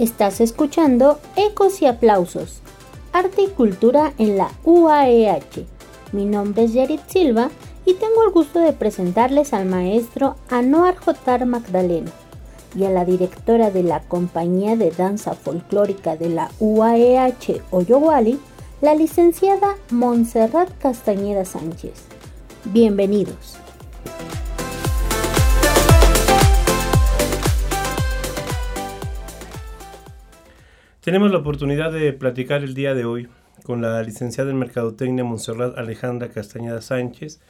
Estás escuchando Ecos y Aplausos, Arte y Cultura en la UAEH. Mi nombre es Yerit Silva y tengo el gusto de presentarles al maestro Anoar Jotar Magdaleno y a la directora de la Compañía de Danza Folclórica de la UAEH Oyowali, la licenciada Montserrat Castañeda Sánchez. Bienvenidos. Tenemos la oportunidad de platicar el día de hoy con la licenciada en Mercadotecnia Montserrat Alejandra Castañeda Sánchez.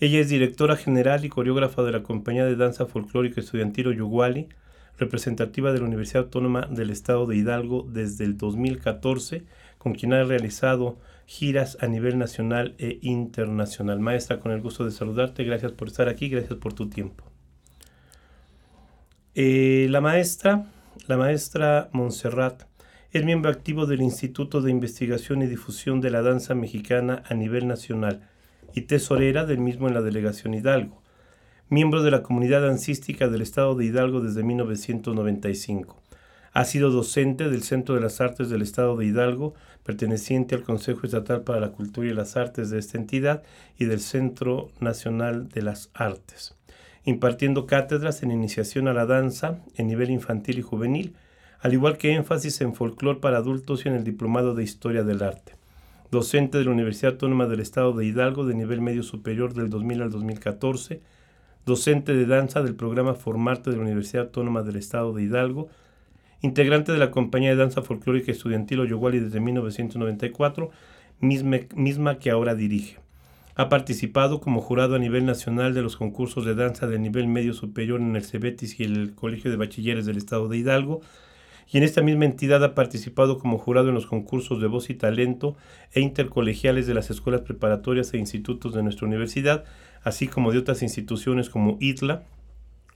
Ella es directora general y coreógrafa de la Compañía de Danza Folclórica Estudiantil Oyuguali, representativa de la Universidad Autónoma del Estado de Hidalgo desde el 2014, con quien ha realizado giras a nivel nacional e internacional. Maestra, con el gusto de saludarte, gracias por estar aquí, gracias por tu tiempo. Eh, la maestra, la maestra Montserrat, es miembro activo del Instituto de Investigación y Difusión de la Danza Mexicana a nivel nacional y tesorera del mismo en la Delegación Hidalgo. Miembro de la comunidad dancística del Estado de Hidalgo desde 1995. Ha sido docente del Centro de las Artes del Estado de Hidalgo, perteneciente al Consejo Estatal para la Cultura y las Artes de esta entidad y del Centro Nacional de las Artes, impartiendo cátedras en iniciación a la danza en nivel infantil y juvenil, al igual que énfasis en folclore para adultos y en el Diplomado de Historia del Arte. Docente de la Universidad Autónoma del Estado de Hidalgo de nivel medio superior del 2000 al 2014, docente de danza del programa Formarte de la Universidad Autónoma del Estado de Hidalgo, integrante de la Compañía de Danza Folclórica Estudiantil Oyuguali desde 1994, misma, misma que ahora dirige. Ha participado como jurado a nivel nacional de los concursos de danza de nivel medio superior en el CEBETIS y el Colegio de Bachilleres del Estado de Hidalgo, y en esta misma entidad ha participado como jurado en los concursos de voz y talento e intercolegiales de las escuelas preparatorias e institutos de nuestra universidad, así como de otras instituciones como ITLA,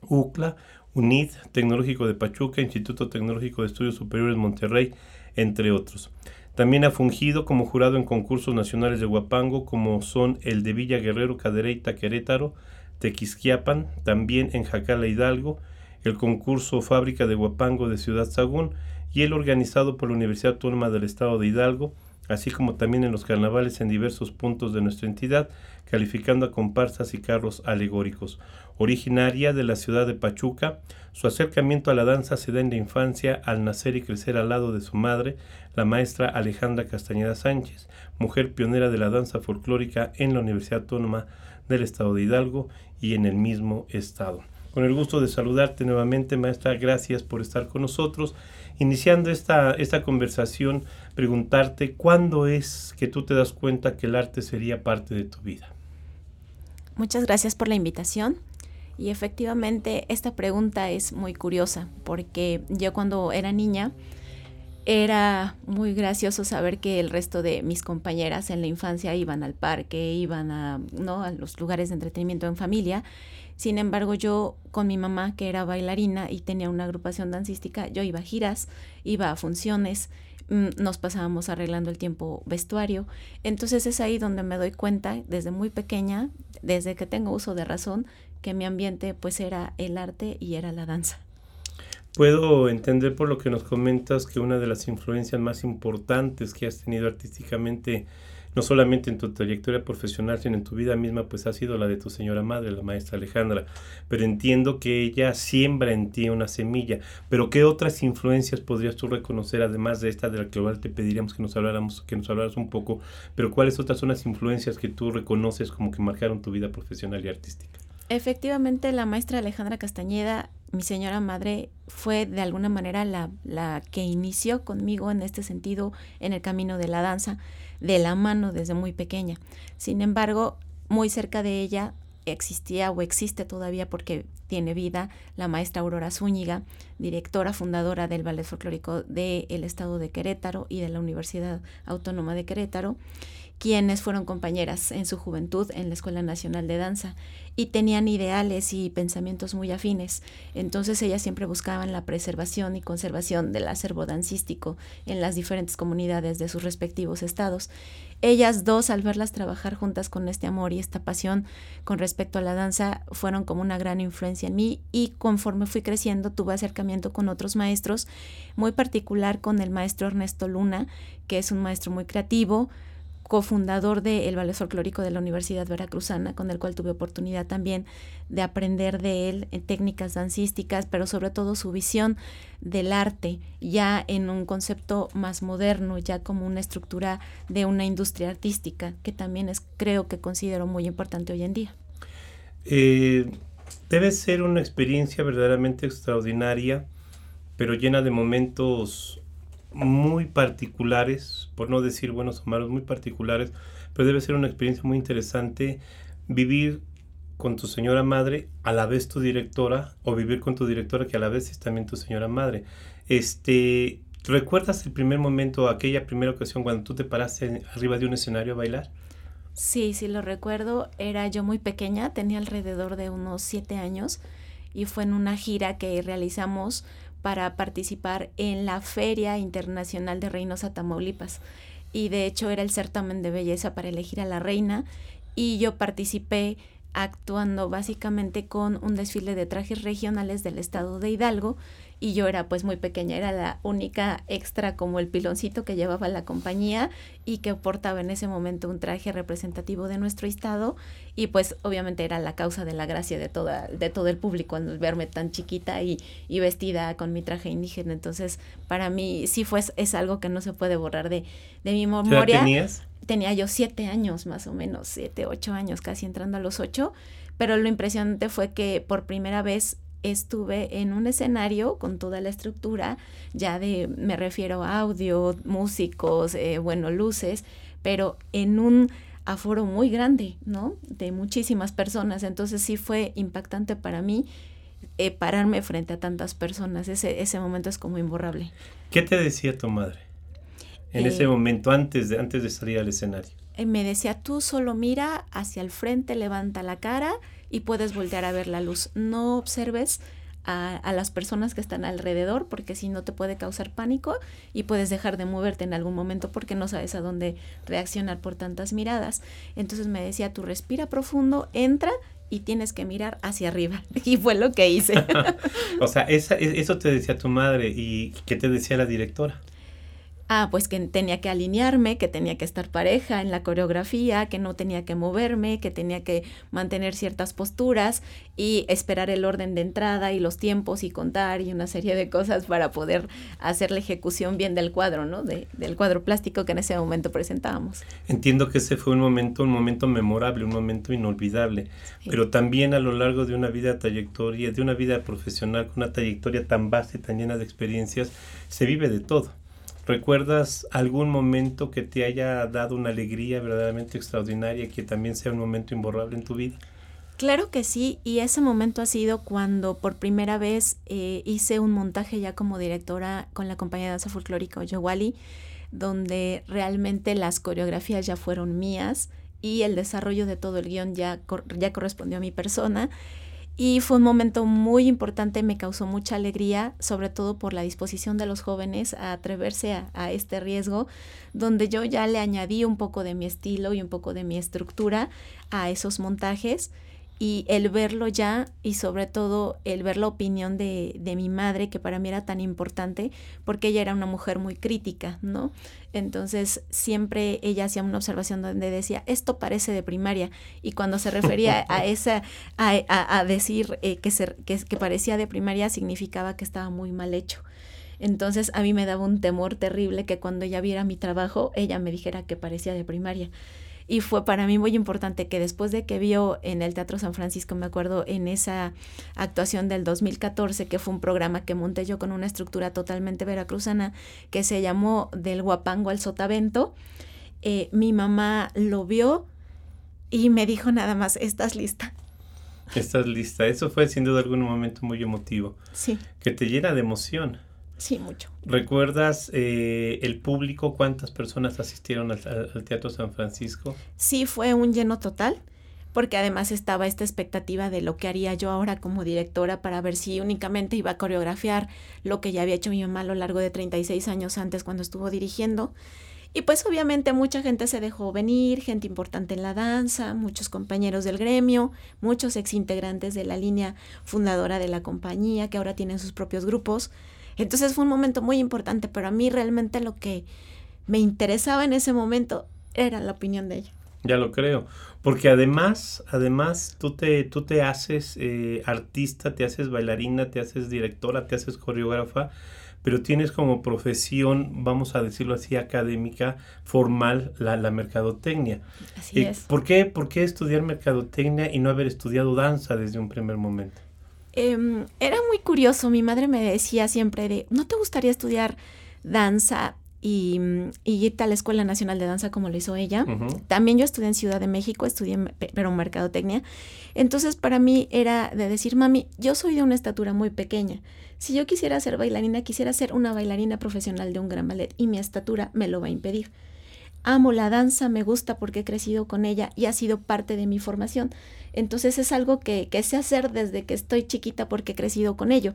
UCLA, UNID, Tecnológico de Pachuca, Instituto Tecnológico de Estudios Superiores Monterrey, entre otros. También ha fungido como jurado en concursos nacionales de Huapango, como son el de Villa Guerrero, Cadereyta, Querétaro, Tequisquiapan, también en Jacala Hidalgo, el concurso Fábrica de Huapango de Ciudad Sagún y el organizado por la Universidad Autónoma del Estado de Hidalgo, así como también en los carnavales en diversos puntos de nuestra entidad, calificando a comparsas y carros alegóricos. Originaria de la ciudad de Pachuca, su acercamiento a la danza se da en la infancia al nacer y crecer al lado de su madre, la maestra Alejandra Castañeda Sánchez, mujer pionera de la danza folclórica en la Universidad Autónoma del Estado de Hidalgo y en el mismo estado. Con el gusto de saludarte nuevamente, maestra. Gracias por estar con nosotros. Iniciando esta, esta conversación, preguntarte cuándo es que tú te das cuenta que el arte sería parte de tu vida. Muchas gracias por la invitación. Y efectivamente esta pregunta es muy curiosa porque yo cuando era niña era muy gracioso saber que el resto de mis compañeras en la infancia iban al parque, iban a, ¿no? a los lugares de entretenimiento en familia sin embargo, yo con mi mamá, que era bailarina y tenía una agrupación dancística, yo iba a giras, iba a funciones, mm, nos pasábamos arreglando el tiempo vestuario. Entonces es ahí donde me doy cuenta, desde muy pequeña, desde que tengo uso de razón, que mi ambiente pues era el arte y era la danza. Puedo entender por lo que nos comentas que una de las influencias más importantes que has tenido artísticamente no solamente en tu trayectoria profesional, sino en tu vida misma, pues ha sido la de tu señora madre, la maestra Alejandra. Pero entiendo que ella siembra en ti una semilla. Pero ¿qué otras influencias podrías tú reconocer, además de esta de la que te pediríamos que nos habláramos, que nos hablaras un poco? Pero ¿cuáles otras son las influencias que tú reconoces como que marcaron tu vida profesional y artística? Efectivamente, la maestra Alejandra Castañeda, mi señora madre, fue de alguna manera la, la que inició conmigo en este sentido en el camino de la danza de la mano desde muy pequeña. Sin embargo, muy cerca de ella existía o existe todavía porque tiene vida la maestra Aurora Zúñiga, directora fundadora del Ballet Folclórico del Estado de Querétaro y de la Universidad Autónoma de Querétaro, quienes fueron compañeras en su juventud en la Escuela Nacional de Danza y tenían ideales y pensamientos muy afines. Entonces ellas siempre buscaban la preservación y conservación del acervo dancístico en las diferentes comunidades de sus respectivos estados. Ellas dos, al verlas trabajar juntas con este amor y esta pasión con respecto a la danza, fueron como una gran influencia en mí y conforme fui creciendo tuve acercamiento con otros maestros, muy particular con el maestro Ernesto Luna, que es un maestro muy creativo, cofundador del Ballet Folclórico de la Universidad Veracruzana, con el cual tuve oportunidad también de aprender de él en técnicas dancísticas, pero sobre todo su visión del arte, ya en un concepto más moderno, ya como una estructura de una industria artística, que también es, creo que considero muy importante hoy en día. Eh, debe ser una experiencia verdaderamente extraordinaria, pero llena de momentos muy particulares, por no decir buenos o malos, muy particulares, pero debe ser una experiencia muy interesante vivir con tu señora madre, a la vez tu directora, o vivir con tu directora que a la vez es también tu señora madre. Este, ¿Recuerdas el primer momento, aquella primera ocasión cuando tú te paraste arriba de un escenario a bailar? Sí, sí lo recuerdo. Era yo muy pequeña, tenía alrededor de unos siete años y fue en una gira que realizamos para participar en la Feria Internacional de Reynosa Tamaulipas. Y de hecho era el certamen de belleza para elegir a la reina. Y yo participé actuando básicamente con un desfile de trajes regionales del estado de Hidalgo. Y yo era pues muy pequeña, era la única extra como el piloncito que llevaba la compañía y que portaba en ese momento un traje representativo de nuestro estado y pues obviamente era la causa de la gracia de toda de todo el público al verme tan chiquita y, y vestida con mi traje indígena. Entonces para mí sí fue es algo que no se puede borrar de, de mi memoria. ¿Qué tenías? tenía yo siete años más o menos siete ocho años casi entrando a los ocho. Pero lo impresionante fue que por primera vez estuve en un escenario con toda la estructura, ya de, me refiero a audio, músicos, eh, bueno, luces, pero en un aforo muy grande, ¿no? De muchísimas personas. Entonces sí fue impactante para mí eh, pararme frente a tantas personas. Ese, ese momento es como imborrable. ¿Qué te decía tu madre en ese Eh, momento antes de, antes de salir al escenario? Eh, me decía, tú solo mira hacia el frente, levanta la cara y puedes voltear a ver la luz. No observes a, a, las personas que están alrededor porque si no te puede causar pánico y puedes dejar de moverte en algún momento porque no sabes a dónde reaccionar por tantas miradas. Entonces me decía, tú respira profundo, entra y tienes que mirar hacia arriba. Y fue lo que hice. o sea, esa, eso te decía tu madre y ¿qué te decía la directora? Ah, pues que tenía que alinearme, que tenía que estar pareja en la coreografía, que no tenía que moverme, que tenía que mantener ciertas posturas y esperar el orden de entrada y los tiempos y contar y una serie de cosas para poder hacer la ejecución bien del cuadro, ¿no? De, del cuadro plástico que en ese momento presentábamos. Entiendo que ese fue un momento, un momento memorable, un momento inolvidable, sí. pero también a lo largo de una vida trayectoria, de una vida profesional con una trayectoria tan vasta y tan llena de experiencias, se vive de todo. ¿Recuerdas algún momento que te haya dado una alegría verdaderamente extraordinaria que también sea un momento imborrable en tu vida? Claro que sí, y ese momento ha sido cuando por primera vez eh, hice un montaje ya como directora con la compañía de danza folclórica Oyewali, donde realmente las coreografías ya fueron mías y el desarrollo de todo el guion ya, ya correspondió a mi persona. Y fue un momento muy importante, me causó mucha alegría, sobre todo por la disposición de los jóvenes a atreverse a, este riesgo, donde yo ya le añadí un poco de mi estilo y un poco de mi estructura a esos montajes. Y el verlo ya y sobre todo el ver la opinión de, de mi madre, que para mí era tan importante, porque ella era una mujer muy crítica, ¿no? Entonces siempre ella hacía una observación donde decía, esto parece de primaria. Y cuando se refería a esa, a, a, a decir eh, que, se, que, que parecía de primaria, significaba que estaba muy mal hecho. Entonces a mí me daba un temor terrible que cuando ella viera mi trabajo, ella me dijera que parecía de primaria. Y fue para mí muy importante que después de que vio en el Teatro San Francisco, me acuerdo, en esa actuación del 2014, que fue un programa que monté yo con una estructura totalmente veracruzana, que se llamó Del Guapango al Sotavento, eh, mi mamá lo vio y me dijo nada más, ¿estás lista? Estás lista. Eso fue sin duda algún momento muy emotivo. Sí. Que te llena de emoción. Sí, mucho. ¿Recuerdas eh, el público? ¿Cuántas personas asistieron al, al, Teatro San Francisco? Sí, fue un lleno total, porque además estaba esta expectativa de lo que haría yo ahora como directora para ver si únicamente iba a coreografiar lo que ya había hecho mi mamá a lo largo de 36 años antes cuando estuvo dirigiendo. Y pues obviamente mucha gente se dejó venir, gente importante en la danza, muchos compañeros del gremio, muchos exintegrantes de la línea fundadora de la compañía que ahora tienen sus propios grupos. Entonces fue un momento muy importante, pero a mí realmente lo que me interesaba en ese momento era la opinión de ella. Ya lo creo, porque además, además tú te, tú te haces eh, artista, te haces bailarina, te haces directora, te haces coreógrafa, pero tienes como profesión, vamos a decirlo así, académica, formal, la, la mercadotecnia. Así Eh, es. ¿por, qué, ¿Por qué estudiar mercadotecnia y no haber estudiado danza desde un primer momento? Em, era muy curioso, mi madre me decía siempre de, ¿no te gustaría estudiar danza y, mm, y irte a la Escuela Nacional de Danza como lo hizo ella? También yo estudié en Ciudad de México, estudié pero mercadotecnia. Entonces para mí era de decir, mami, yo soy de una estatura muy pequeña. Si yo quisiera ser bailarina, quisiera ser una bailarina profesional de un gran ballet y mi estatura me lo va a impedir. Amo la danza, me gusta porque he crecido con ella y ha sido parte de mi formación. Entonces es algo que, que sé hacer desde que estoy chiquita porque he crecido con ello.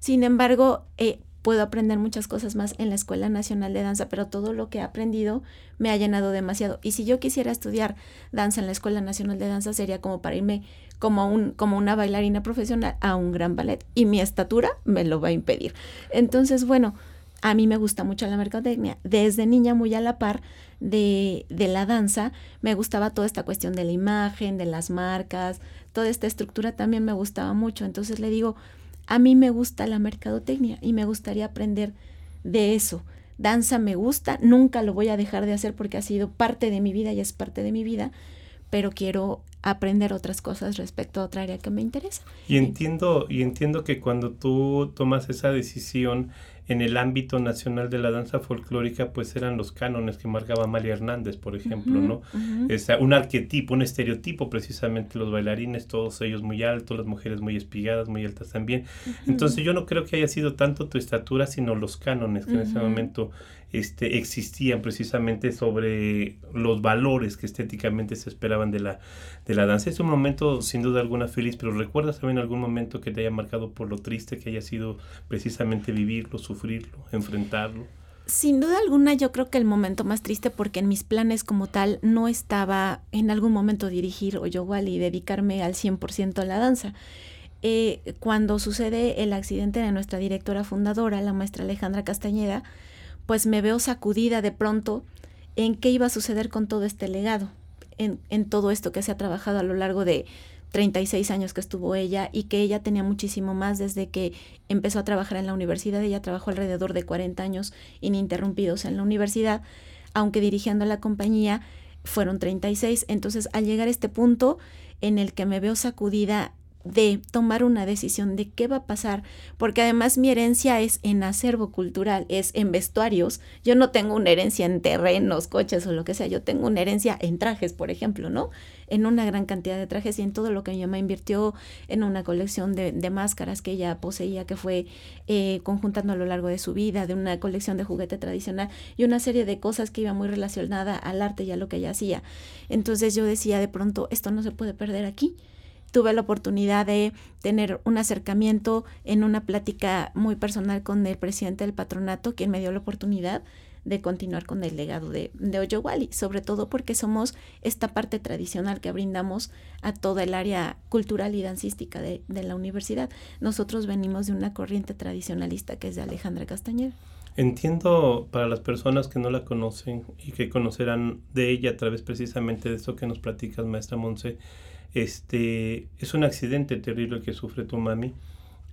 Sin embargo, eh, puedo aprender muchas cosas más en la Escuela Nacional de Danza, pero todo lo que he aprendido me ha llenado demasiado. Y si yo quisiera estudiar danza en la Escuela Nacional de Danza, sería como para irme como, un, como una bailarina profesional a un gran ballet. Y mi estatura me lo va a impedir. Entonces, bueno, a mí me gusta mucho la mercadotecnia. Desde niña, muy a la par de, de la danza, me gustaba toda esta cuestión de la imagen, de las marcas, toda esta estructura también me gustaba mucho. Entonces le digo, a mí me gusta la mercadotecnia y me gustaría aprender de eso. Danza me gusta, nunca lo voy a dejar de hacer porque ha sido parte de mi vida y es parte de mi vida, pero quiero aprender otras cosas respecto a otra área que me interesa. Y entiendo, y entiendo que cuando tú tomas esa decisión en el ámbito nacional de la danza folclórica, pues eran los cánones que marcaba Amalia Hernández, por ejemplo, ¿no? Es un arquetipo, un estereotipo precisamente, los bailarines, todos ellos muy altos, las mujeres muy espigadas, muy altas también. Entonces yo no creo que haya sido tanto tu estatura, sino los cánones que en ese momento este, existían precisamente sobre los valores que estéticamente se esperaban de la, de la danza. Es un momento sin duda alguna feliz, pero ¿recuerdas también algún momento que te haya marcado por lo triste que haya sido precisamente vivirlo, sufrirlo, enfrentarlo? Sin duda alguna, yo creo que el momento más triste, porque en mis planes como tal no estaba en algún momento dirigir o yo y dedicarme al 100% a la danza. Eh, cuando sucede el accidente de nuestra directora fundadora, la maestra Alejandra Castañeda, pues me veo sacudida de pronto en qué iba a suceder con todo este legado, en, todo esto que se ha trabajado a lo largo de 36 años que estuvo ella y que ella tenía muchísimo más desde que empezó a trabajar en la universidad. Ella trabajó alrededor de 40 años ininterrumpidos en la universidad, aunque dirigiendo la compañía fueron 36. Entonces, al llegar a este punto en el que me veo sacudida de tomar una decisión de qué va a pasar, porque además mi herencia es en acervo cultural, es en vestuarios. Yo no tengo una herencia en terrenos, coches o lo que sea, yo tengo una herencia en trajes, por ejemplo, ¿no? En una gran cantidad de trajes y en todo lo que mi mamá invirtió en una colección de, de máscaras que ella poseía, que fue eh, conjuntando a lo largo de su vida, de una colección de juguete tradicional y una serie de cosas que iba muy relacionada al arte y a lo que ella hacía. Entonces yo decía de pronto, esto no se puede perder aquí tuve la oportunidad de tener un acercamiento en una plática muy personal con el presidente del patronato, quien me dio la oportunidad de continuar con el legado de, de Oyowali, sobre todo porque somos esta parte tradicional que brindamos a toda el área cultural y dancística de, de la universidad. Nosotros venimos de una corriente tradicionalista que es de Alejandra Castañeda. Entiendo para las personas que no la conocen y que conocerán de ella a través precisamente de esto que nos platicas, maestra Monse, este es un accidente terrible que sufre tu mami.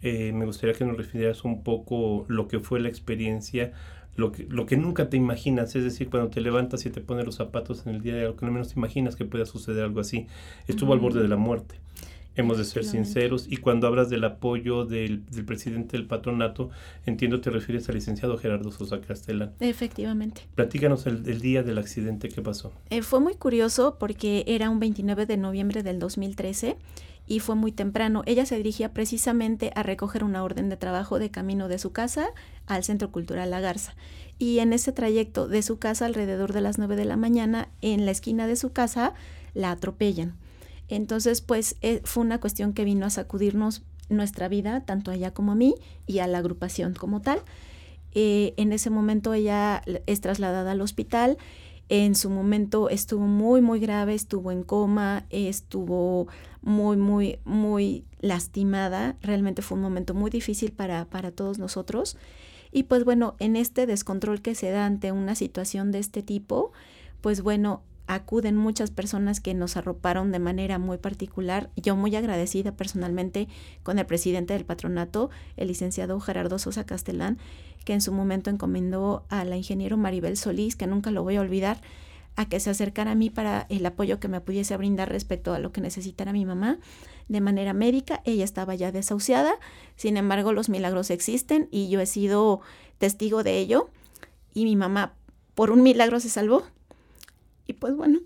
Eh, me gustaría que nos refirieras un poco lo que fue la experiencia, lo que, lo que nunca te imaginas, es decir, cuando te levantas y te pones los zapatos en el día de algo que no menos te imaginas que pueda suceder algo así. Estuvo al borde de la muerte. Hemos de ser sinceros. Y cuando hablas del apoyo del, del, presidente del patronato, entiendo te refieres al licenciado Gerardo Sosa Castellán. Efectivamente. Platícanos el, el día del accidente que pasó. Eh, fue muy curioso porque era un 29 de noviembre del 2013 y fue muy temprano. Ella se dirigía precisamente a recoger una orden de trabajo de camino de su casa al Centro Cultural La Garza. Y en ese trayecto de su casa, alrededor de las 9 de la mañana, en la esquina de su casa, la atropellan. Entonces, pues eh, fue una cuestión que vino a sacudirnos nuestra vida, tanto a ella como a mí, y a la agrupación como tal. Eh, en ese momento ella es trasladada al hospital. En su momento estuvo muy, muy grave, estuvo en coma, estuvo muy, muy, muy lastimada. Realmente fue un momento muy difícil para, para todos nosotros. Y pues bueno, en este descontrol que se da ante una situación de este tipo, pues bueno, acuden muchas personas que nos arroparon de manera muy particular. Yo muy agradecida personalmente con el presidente del patronato, el licenciado Gerardo Sosa Castellán, que en su momento encomendó a la ingeniero Maribel Solís, que nunca lo voy a olvidar, a que se acercara a mí para el apoyo que me pudiese brindar respecto a lo que necesitara mi mamá de manera médica. Ella estaba ya desahuciada, sin embargo los milagros existen y yo he sido testigo de ello y mi mamá por un milagro se salvó y pues bueno.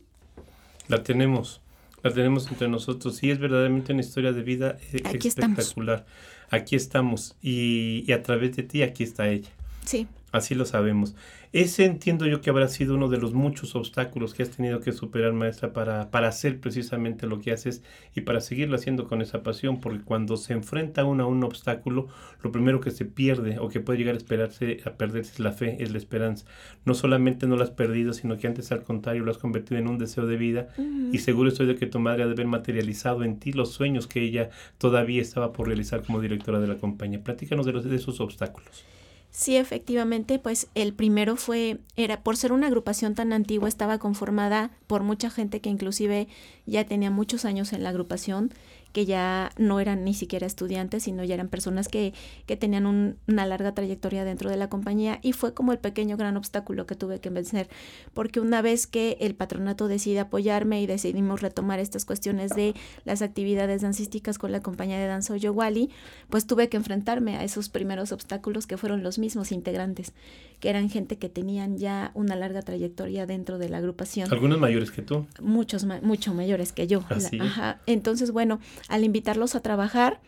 La tenemos, la tenemos entre nosotros y es verdaderamente una historia de vida eh, espectacular. Aquí estamos y, y a través de ti aquí está ella. Sí. Así lo sabemos. Ese entiendo yo que habrá sido uno de los muchos obstáculos que has tenido que superar, maestra, para, para hacer precisamente lo que haces y para seguirlo haciendo con esa pasión, porque cuando se enfrenta uno a un obstáculo, lo primero que se pierde o que puede llegar a esperarse, a perderse es la fe, es la esperanza. No solamente no lo has perdido, sino que antes al contrario lo has convertido en un deseo de vida y seguro estoy de que tu madre ha de haber materializado en ti los sueños que ella todavía estaba por realizar como directora de la compañía. Platícanos de, los, de esos obstáculos. Sí, efectivamente, pues el primero fue, era por ser una agrupación tan antigua, estaba conformada por mucha gente que inclusive ya tenía muchos años en la agrupación que ya no eran ni siquiera estudiantes, sino ya eran personas que, que tenían una larga trayectoria dentro de la compañía y fue como el pequeño gran obstáculo que tuve que vencer, porque una vez que el patronato decide apoyarme y decidimos retomar estas cuestiones de las actividades dancísticas con la compañía de danza Oyowali, pues tuve que enfrentarme a esos primeros obstáculos que fueron los mismos integrantes, que eran gente que tenían ya una larga trayectoria dentro de la agrupación. ¿Algunos mayores que tú? Muchos, mucho mayores que yo. ¿Así? ¿Ah, Ajá. Entonces, bueno, al invitarlos a trabajar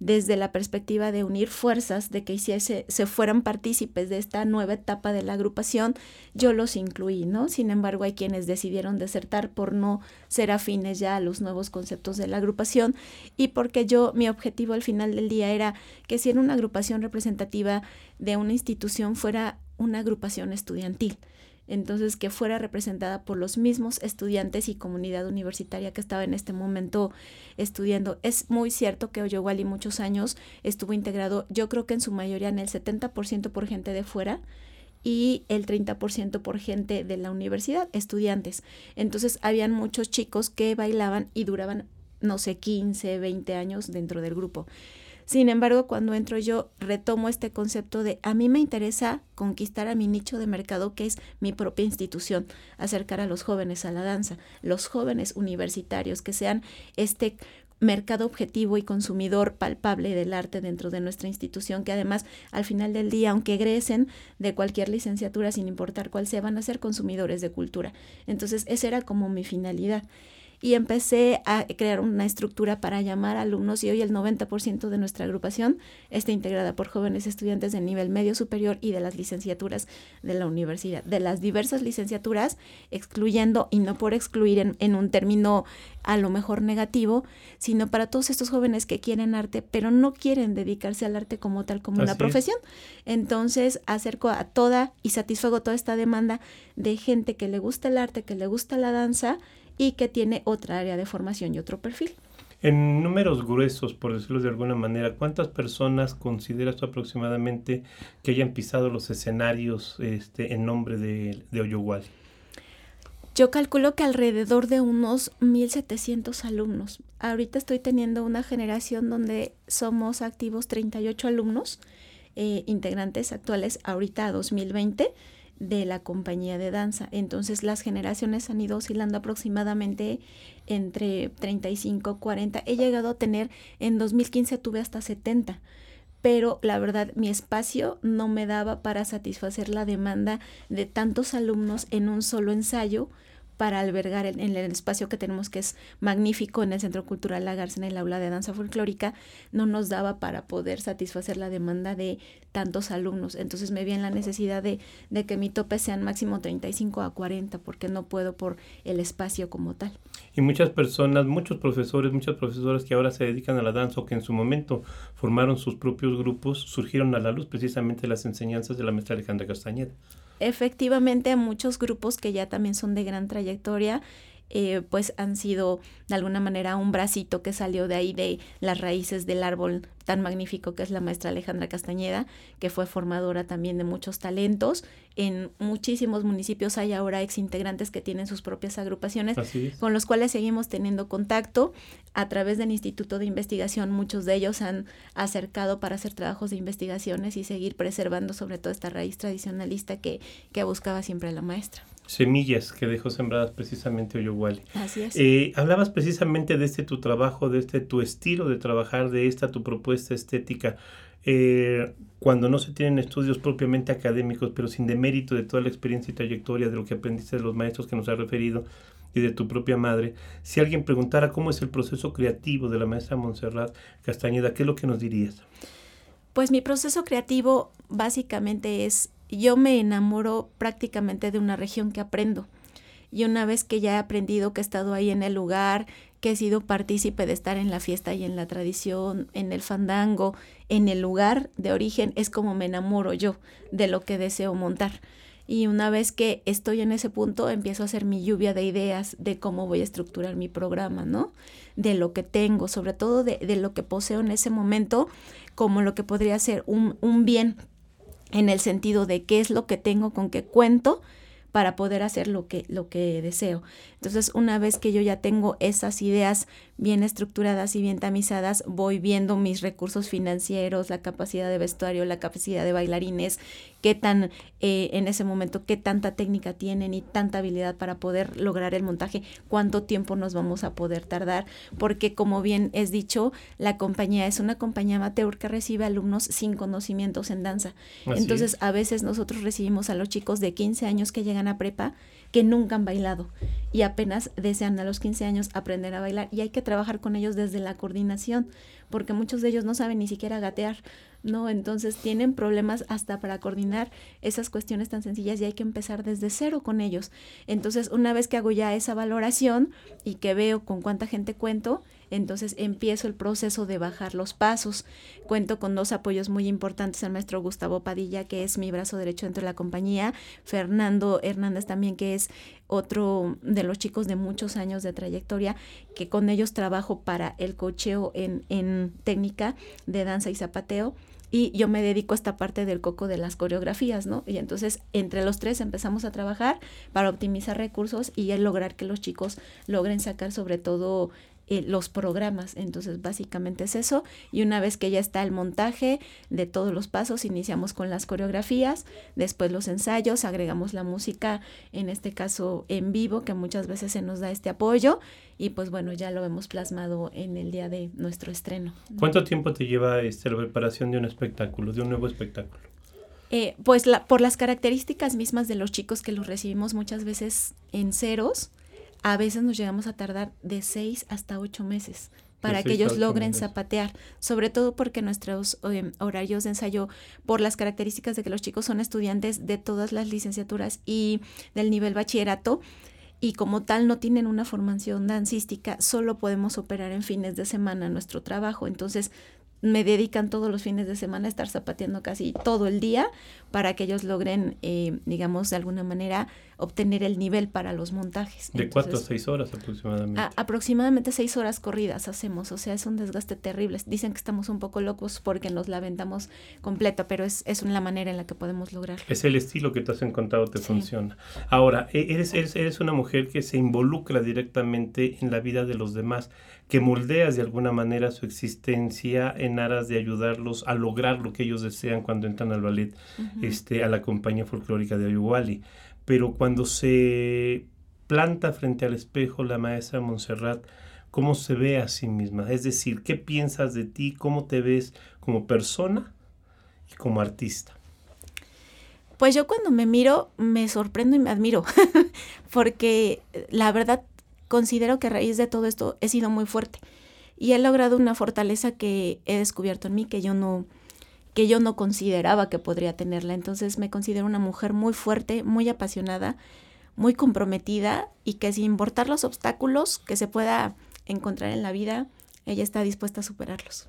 desde la perspectiva de unir fuerzas, de que hiciese, se fueran partícipes de esta nueva etapa de la agrupación, yo los incluí, ¿no? Sin embargo, hay quienes decidieron desertar por no ser afines ya a los nuevos conceptos de la agrupación y porque yo, mi objetivo al final del día era que si era una agrupación representativa de una institución fuera una agrupación estudiantil entonces que fuera representada por los mismos estudiantes y comunidad universitaria que estaba en este momento estudiando. Es muy cierto que Oyowali muchos años estuvo integrado, yo creo que en su mayoría en el 70% por gente de fuera y el 30% por gente de la universidad, estudiantes. Entonces habían muchos chicos que bailaban y duraban, no sé, 15, 20 años dentro del grupo. Sin embargo, cuando entro yo, retomo este concepto de a mí me interesa conquistar a mi nicho de mercado, que es mi propia institución, acercar a los jóvenes a la danza, los jóvenes universitarios, que sean este mercado objetivo y consumidor palpable del arte dentro de nuestra institución, que además al final del día, aunque egresen de cualquier licenciatura, sin importar cuál sea, van a ser consumidores de cultura. Entonces, esa era como mi finalidad y empecé a crear una estructura para llamar a alumnos y hoy el 90% de nuestra agrupación está integrada por jóvenes estudiantes de nivel medio superior y de las licenciaturas de la universidad, de las diversas licenciaturas, excluyendo y no por excluir en, en un término a lo mejor negativo, sino para todos estos jóvenes que quieren arte, pero no quieren dedicarse al arte como tal, como una profesión. Entonces acerco a toda y satisfago toda esta demanda de gente que le gusta el arte, que le gusta la danza y que tiene otra área de formación y otro perfil. En números gruesos, por decirlo de alguna manera, ¿cuántas personas consideras tú aproximadamente que hayan pisado los escenarios este, en nombre de, de? Yo calculo que alrededor de unos 1.700 alumnos. Ahorita estoy teniendo una generación donde somos activos 38 alumnos, eh, integrantes actuales ahorita 2020 de la compañía de danza. Entonces las generaciones han ido oscilando aproximadamente entre 35, 40. He llegado a tener, en 2015 tuve hasta 70 pero la verdad mi espacio no me daba para satisfacer la demanda de tantos alumnos en un solo ensayo para albergar en, el espacio que tenemos que es magnífico en el Centro Cultural La en el aula de danza folclórica, no nos daba para poder satisfacer la demanda de tantos alumnos. Entonces me vi en la necesidad de, de que mi tope sean máximo 35 a 40 porque no puedo por el espacio como tal. Y muchas personas, muchos profesores, muchas profesoras que ahora se dedican a la danza o que en su momento formaron sus propios grupos, surgieron a la luz precisamente las enseñanzas de la maestra Alejandra Castañeda. Efectivamente muchos grupos que ya también son de gran trayectoria eh, pues han sido de alguna manera un bracito que salió de ahí de las raíces del árbol tan magnífico que es la maestra Alejandra Castañeda, que fue formadora también de muchos talentos. En muchísimos municipios hay ahora ex integrantes que tienen sus propias agrupaciones, con los cuales seguimos teniendo contacto a través del Instituto de Investigación. Muchos de ellos han acercado para hacer trabajos de investigaciones y seguir preservando sobre todo esta raíz tradicionalista que, que buscaba siempre la maestra semillas que dejó sembradas precisamente Oyowali. Así es. Eh, hablabas precisamente de este tu trabajo, de este tu estilo de trabajar, de esta tu propuesta estética. Eh, cuando no se tienen estudios propiamente académicos, pero sin demérito de toda la experiencia y trayectoria de lo que aprendiste de los maestros que nos ha referido y de tu propia madre, si alguien preguntara cómo es el proceso creativo de la maestra Montserrat Castañeda, ¿qué es lo que nos dirías? Pues mi proceso creativo básicamente es yo me enamoro prácticamente de una región que aprendo. Y una vez que ya he aprendido, que he estado ahí en el lugar, que he sido partícipe de estar en la fiesta y en la tradición, en el fandango, en el lugar de origen, es como me enamoro yo de lo que deseo montar. Y una vez que estoy en ese punto, empiezo a hacer mi lluvia de ideas de cómo voy a estructurar mi programa, ¿no? De lo que tengo, sobre todo de, de lo que poseo en ese momento, como lo que podría ser un, un bien en el sentido de qué es lo que tengo, con qué cuento para poder hacer lo que, lo que deseo. Entonces, una vez que yo ya tengo esas ideas bien estructuradas y bien tamizadas, voy viendo mis recursos financieros, la capacidad de vestuario, la capacidad de bailarines, qué tan eh, en ese momento, qué tanta técnica tienen y tanta habilidad para poder lograr el montaje, cuánto tiempo nos vamos a poder tardar, porque como bien es dicho, la compañía es una compañía amateur que recibe alumnos sin conocimientos en danza. Entonces, a veces nosotros recibimos a los chicos de 15 años que llegan a prepa que nunca han bailado y apenas desean a los 15 años aprender a bailar y hay que trabajar con ellos desde la coordinación porque muchos de ellos no saben ni siquiera gatear, ¿no? Entonces tienen problemas hasta para coordinar esas cuestiones tan sencillas y hay que empezar desde cero con ellos. Entonces, una vez que hago ya esa valoración y que veo con cuánta gente cuento, entonces empiezo el proceso de bajar los pasos. Cuento con dos apoyos muy importantes, el maestro Gustavo Padilla, que es mi brazo derecho dentro de la compañía, Fernando Hernández también, que es otro de los chicos de muchos años de trayectoria, que con ellos trabajo para el cocheo en, en técnica de danza y zapateo y yo me dedico a esta parte del coco de las coreografías, ¿no? Y entonces entre los tres empezamos a trabajar para optimizar recursos y lograr que los chicos logren sacar sobre todo eh, los programas. Entonces, básicamente es eso. Y una vez que ya está el montaje de todos los pasos, iniciamos con las coreografías, después los ensayos, agregamos la música, en este caso en vivo, que muchas veces se nos da este apoyo. Y pues bueno, ya lo hemos plasmado en el día de nuestro estreno. ¿Cuánto tiempo te lleva este, la preparación de un espectáculo, de un nuevo espectáculo? Eh, pues la, por las características mismas de los chicos que los recibimos muchas veces en ceros, a veces nos llegamos a tardar de seis hasta ocho meses para que ellos logren zapatear, sobre todo porque nuestros em, horarios de ensayo, por las características de que los chicos son estudiantes de todas las licenciaturas y del nivel bachillerato, y como tal no tienen una formación dancística, solo podemos operar en fines de semana nuestro trabajo. Entonces me dedican todos los fines de semana a estar zapateando casi todo el día para que ellos logren, eh, digamos, de alguna manera obtener el nivel para los montajes. De cuatro a seis horas aproximadamente. aproximadamente seis horas corridas hacemos, o sea, es un desgaste terrible. Dicen que estamos un poco locos porque nos la aventamos completa, pero es, es la manera en la que podemos lograrlo. Es el estilo que te has encontrado, te funciona. Ahora, e-, eres, eres, eres una mujer que se involucra directamente en la vida de los demás, que moldeas de alguna manera su existencia en aras de ayudarlos a lograr lo que ellos desean cuando entran al ballet, este, a la compañía folclórica de Ayuwali pero cuando se planta frente al espejo la maestra Montserrat, ¿cómo se ve a sí misma? Es decir, ¿qué piensas de ti? ¿Cómo te ves como persona y como artista? Pues yo cuando me miro me sorprendo y me admiro, porque la verdad considero que a raíz de todo esto he sido muy fuerte y he logrado una fortaleza que he descubierto en mí que yo no que yo no consideraba que podría tenerla. Entonces me considero una mujer muy fuerte, muy apasionada, muy comprometida y que sin importar los obstáculos que se pueda encontrar en la vida, ella está dispuesta a superarlos.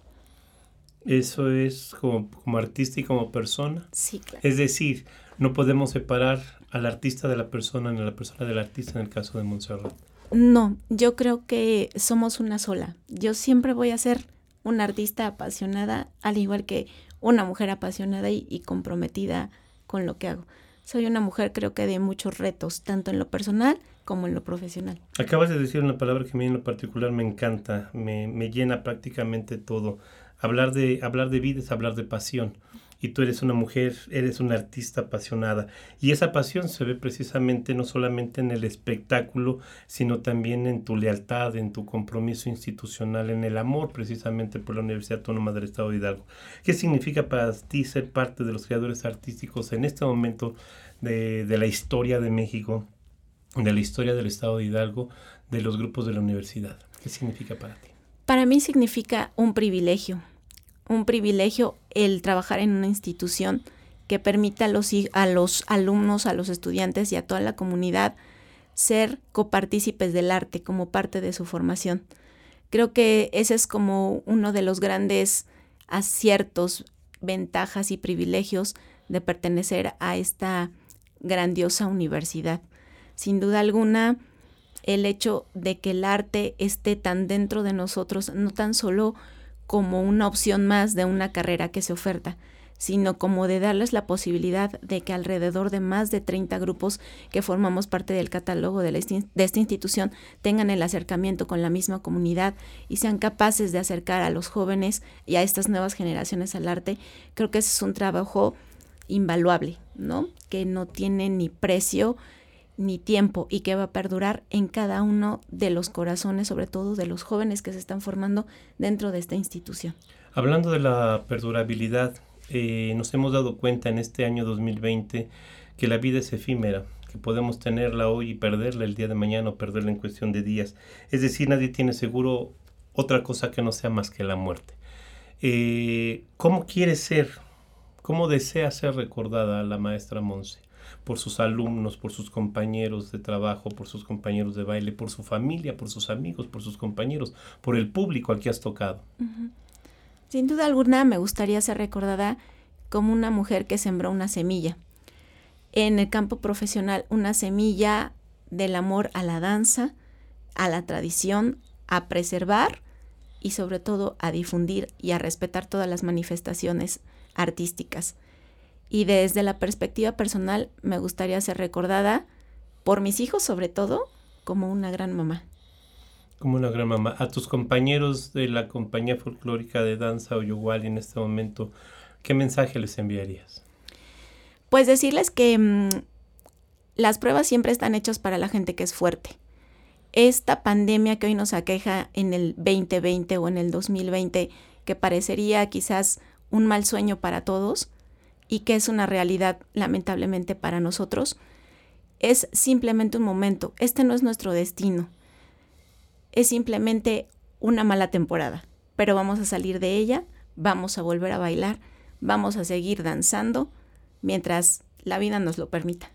Eso es como, como artista y como persona. Sí, claro. Es decir, no podemos separar al artista de la persona ni a la persona del artista en el caso de Montserrat. No, yo creo que somos una sola. Yo siempre voy a ser una artista apasionada, al igual que una mujer apasionada y, comprometida con lo que hago. Soy una mujer creo que de muchos retos, tanto en lo personal como en lo profesional. Acabas de decir una palabra que a mí en lo particular me encanta, me, me llena prácticamente todo. Hablar de, hablar de vida es hablar de pasión y tú eres una mujer, eres una artista apasionada. Y esa pasión se ve precisamente no solamente en el espectáculo, sino también en tu lealtad, en tu compromiso institucional, en el amor precisamente por la Universidad Autónoma del Estado de Hidalgo. ¿Qué significa para ti ser parte de los creadores artísticos en este momento de, de la historia de México, de la historia del Estado de Hidalgo, de los grupos de la universidad? ¿Qué significa para ti? Para mí significa un privilegio, un privilegio el trabajar en una institución que permita a los, a los alumnos, a los estudiantes y a toda la comunidad ser copartícipes del arte como parte de su formación. Creo que ese es como uno de los grandes aciertos, ventajas y privilegios de pertenecer a esta grandiosa universidad. Sin duda alguna, el hecho de que el arte esté tan dentro de nosotros, no tan solo como una opción más de una carrera que se oferta, sino como de darles la posibilidad de que alrededor de más de 30 grupos que formamos parte del catálogo de, de, esta institución tengan el acercamiento con la misma comunidad y sean capaces de acercar a los jóvenes y a estas nuevas generaciones al arte, creo que ese es un trabajo invaluable, ¿no? Que no tiene ni precio ni tiempo y que va a perdurar en cada uno de los corazones, sobre todo de los jóvenes que se están formando dentro de esta institución. Hablando de la perdurabilidad, eh, nos hemos dado cuenta en este año 2020 que la vida es efímera, que podemos tenerla hoy y perderla el día de mañana o perderla en cuestión de días. Es decir, nadie tiene seguro otra cosa que no sea más que la muerte. Eh, ¿Cómo quiere ser? ¿Cómo desea ser recordada la maestra Monse? Por sus alumnos, por sus compañeros de trabajo, por sus compañeros de baile, por su familia, por sus amigos, por sus compañeros, por el público al que has tocado. Sin duda alguna me gustaría ser recordada como una mujer que sembró una semilla. En el campo profesional, una semilla del amor a la danza, a la tradición, a preservar y sobre todo a difundir y a respetar todas las manifestaciones artísticas y desde la perspectiva personal me gustaría ser recordada por mis hijos sobre todo como una gran mamá. Como una gran mamá. A tus compañeros de la compañía folclórica de danza Oyuwali en este momento, ¿qué mensaje les enviarías? Pues decirles que mm, las pruebas siempre están hechas para la gente que es fuerte. Esta pandemia que hoy nos aqueja en el 2020 o en el 2020, que parecería quizás un mal sueño para todos, y que es una realidad lamentablemente para nosotros, es simplemente un momento. Este no es nuestro destino. Es simplemente una mala temporada, pero vamos a salir de ella, vamos a volver a bailar, vamos a seguir danzando mientras la vida nos lo permita.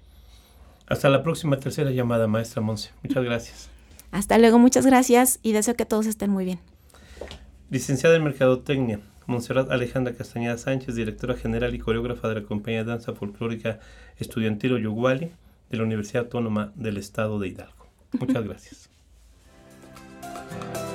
Hasta la próxima tercera llamada, maestra Monse. Muchas gracias. Hasta luego, muchas gracias y deseo que todos estén muy bien. Licenciada en Mercadotecnia, Monserrat Alejandra Castañeda Sánchez, directora general y coreógrafa de la compañía de danza folclórica estudiantil Oyoguali de la Universidad Autónoma del Estado de Hidalgo. Muchas gracias.